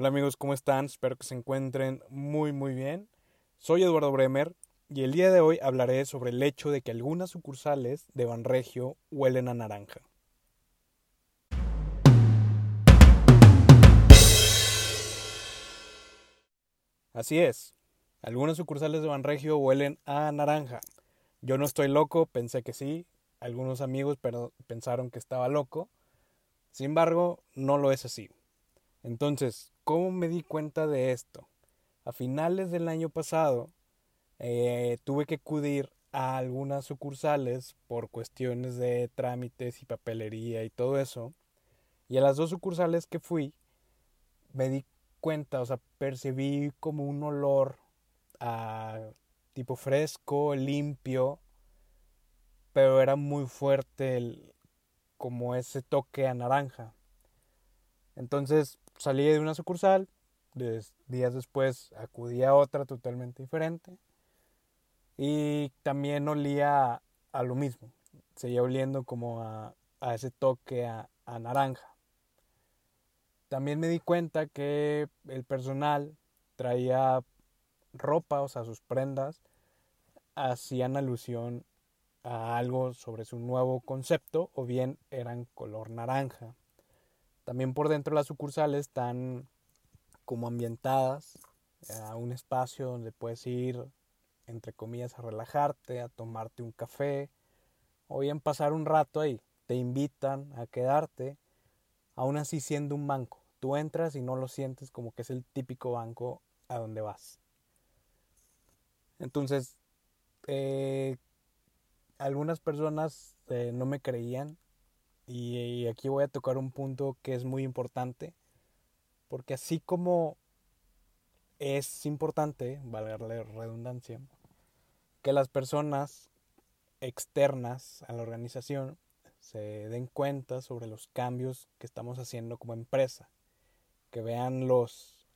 Hola amigos, ¿cómo están? Espero que se encuentren muy muy bien. Soy Eduardo Bremer y el día de hoy hablaré sobre el hecho de que algunas sucursales de Banregio huelen a naranja. Así es, algunas sucursales de Banregio huelen a naranja. Yo no estoy loco, pensé que sí, algunos amigos pensaron que estaba loco. Sin embargo, no lo es así. Entonces, ¿cómo me di cuenta de esto? A finales del año pasado eh, tuve que acudir a algunas sucursales por cuestiones de trámites y papelería y todo eso. Y a las dos sucursales que fui, me di cuenta, o sea, percibí como un olor a tipo fresco, limpio, pero era muy fuerte el, como ese toque a naranja. Entonces salí de una sucursal, días después acudí a otra totalmente diferente y también olía a lo mismo, seguía oliendo como a, ese toque a, a naranja. También me di cuenta que el personal traía ropa, o sea, sus prendas, hacían alusión a algo sobre su nuevo concepto o bien eran color naranja. También por dentro las sucursales están como ambientadas a un espacio donde puedes ir, entre comillas, a relajarte, a tomarte un café o bien pasar un rato ahí. Te invitan a quedarte, aún así siendo un banco. Tú entras y no lo sientes como que es el típico banco a donde vas. Entonces, eh, algunas personas eh, no me creían y, aquí voy a tocar un punto que es muy importante, porque así como es importante, valga la redundancia, que las personas externas a la organización se den cuenta sobre los cambios que estamos haciendo como empresa, que vean los,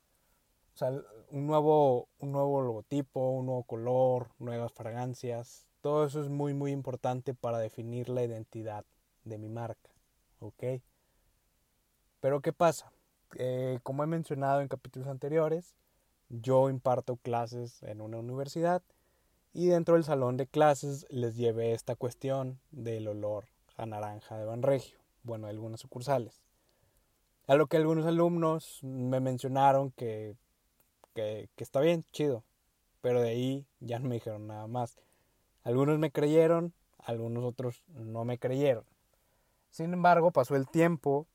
o sea, un nuevo, un nuevo logotipo, un nuevo color, nuevas fragancias, todo eso es muy muy importante para definir la identidad de mi marca. ¿Ok? Pero ¿qué pasa? Eh, como he mencionado en capítulos anteriores, yo imparto clases en una universidad y dentro del salón de clases les llevé esta cuestión del olor a naranja de Banregio, bueno, algunas sucursales. A lo que algunos alumnos me mencionaron que, que, que está bien, chido, pero de ahí ya no me dijeron nada más. Algunos me creyeron, algunos otros no me creyeron. Sin embargo, pasó el tiempo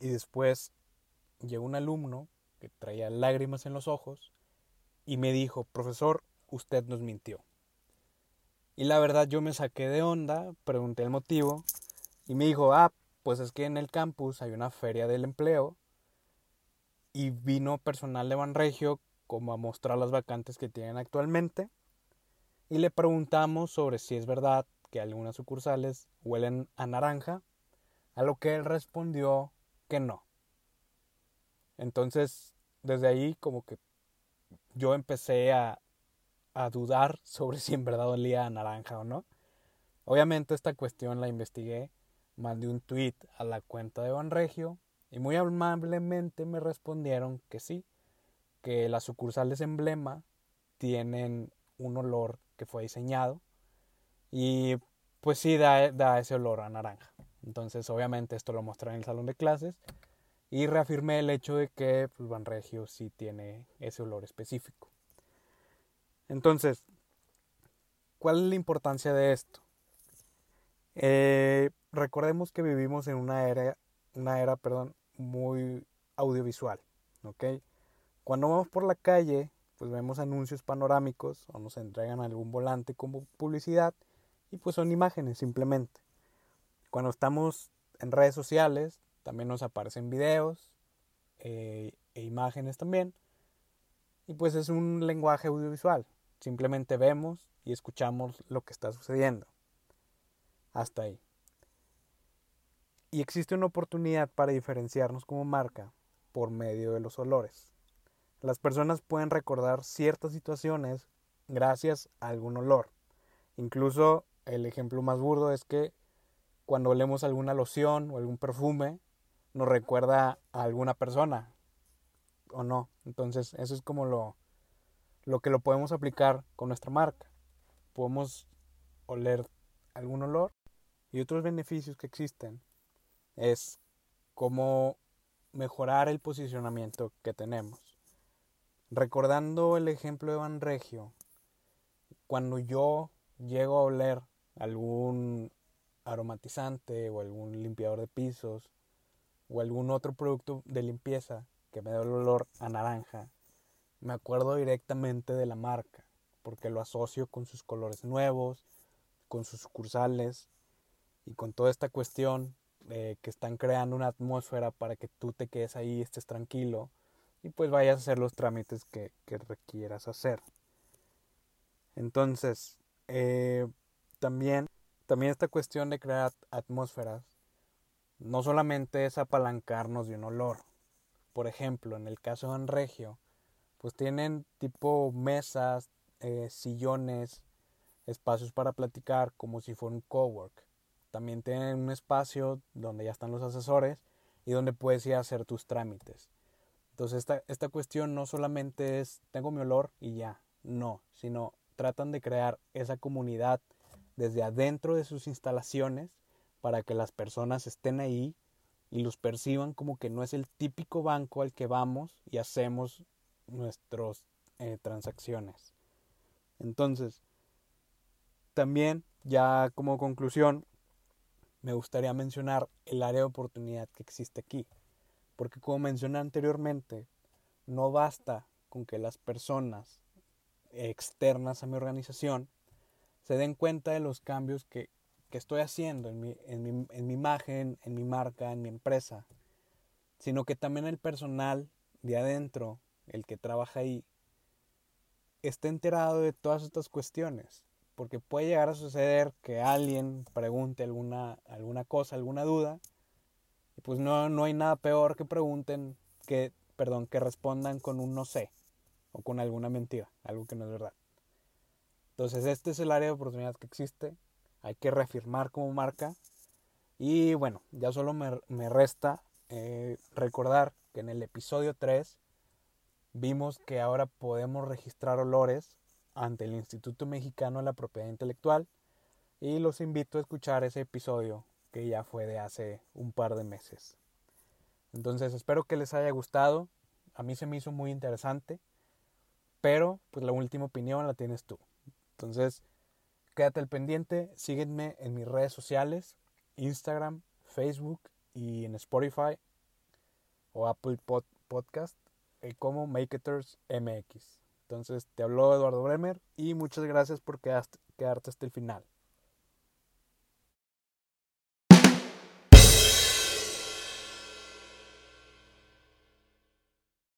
y después llegó un alumno que traía lágrimas en los ojos y me dijo, profesor, usted nos mintió. Y la verdad yo me saqué de onda, pregunté el motivo y me dijo, ah, pues es que en el campus hay una feria del empleo y vino personal de Banregio como a mostrar las vacantes que tienen actualmente y le preguntamos sobre si es verdad que algunas sucursales huelen a naranja, a lo que él respondió que no. Entonces, desde ahí como que yo empecé a, a dudar sobre si en verdad olía a naranja o no. Obviamente esta cuestión la investigué, mandé un tweet a la cuenta de Banregio y muy amablemente me respondieron que sí, que las sucursales emblema tienen un olor que fue diseñado y pues sí da, da ese olor a naranja. Entonces obviamente esto lo mostré en el salón de clases y reafirmé el hecho de que pues, Banregio sí tiene ese olor específico. Entonces, ¿cuál es la importancia de esto? Eh, recordemos que vivimos en una era, una era perdón, muy audiovisual. ¿ok? Cuando vamos por la calle pues vemos anuncios panorámicos o nos entregan algún volante como publicidad y pues son imágenes simplemente. Cuando estamos en redes sociales también nos aparecen videos eh, e imágenes también y pues es un lenguaje audiovisual. Simplemente vemos y escuchamos lo que está sucediendo. Hasta ahí. Y existe una oportunidad para diferenciarnos como marca por medio de los olores. Las personas pueden recordar ciertas situaciones gracias a algún olor. Incluso el ejemplo más burdo es que cuando olemos alguna loción o algún perfume nos recuerda a alguna persona. o no. Entonces, eso es como lo, lo que lo podemos aplicar con nuestra marca. Podemos oler algún olor y otros beneficios que existen es cómo mejorar el posicionamiento que tenemos. Recordando el ejemplo de Van Regio, cuando yo llego a oler algún aromatizante o algún limpiador de pisos o algún otro producto de limpieza que me da el olor a naranja, me acuerdo directamente de la marca, porque lo asocio con sus colores nuevos, con sus sucursales y con toda esta cuestión que están creando una atmósfera para que tú te quedes ahí, estés tranquilo y pues vayas a hacer los trámites que, requieras hacer. Entonces, eh, también, también esta cuestión de crear atmósferas no solamente es apalancarnos de un olor. Por ejemplo, en el caso de Anregio, pues tienen tipo mesas, eh, sillones, espacios para platicar como si fuera un cowork. También tienen un espacio donde ya están los asesores y donde puedes ir hacer tus trámites. Entonces esta, esta cuestión no solamente es tengo mi olor y ya, no, sino tratan de crear esa comunidad desde adentro de sus instalaciones para que las personas estén ahí y los perciban como que no es el típico banco al que vamos y hacemos nuestras eh, transacciones. Entonces, también ya como conclusión, me gustaría mencionar el área de oportunidad que existe aquí. Porque como mencioné anteriormente, no basta con que las personas externas a mi organización se den cuenta de los cambios que, estoy haciendo en mi, en, mi, en mi imagen, en mi marca, en mi empresa, sino que también el personal de adentro, el que trabaja ahí, esté enterado de todas estas cuestiones. Porque puede llegar a suceder que alguien pregunte alguna, alguna cosa, alguna duda, y pues no, no hay nada peor que pregunten, que, perdón, que respondan con un no sé o con alguna mentira, algo que no es verdad. Entonces este es el área de oportunidad que existe, hay que reafirmar como marca y bueno, ya solo me, me resta eh, recordar que en el episodio 3 vimos que ahora podemos registrar olores ante el Instituto Mexicano de la Propiedad Intelectual y los invito a escuchar ese episodio que ya fue de hace un par de meses. Entonces espero que les haya gustado. A mí se me hizo muy interesante. Pero pues la última opinión la tienes tú. Entonces quédate al pendiente. Sígueme en mis redes sociales. Instagram, Facebook y en Spotify o Apple Podcast eh, como Maketers MX. Entonces te habló Eduardo Bremer y muchas gracias por quedarte hasta el final.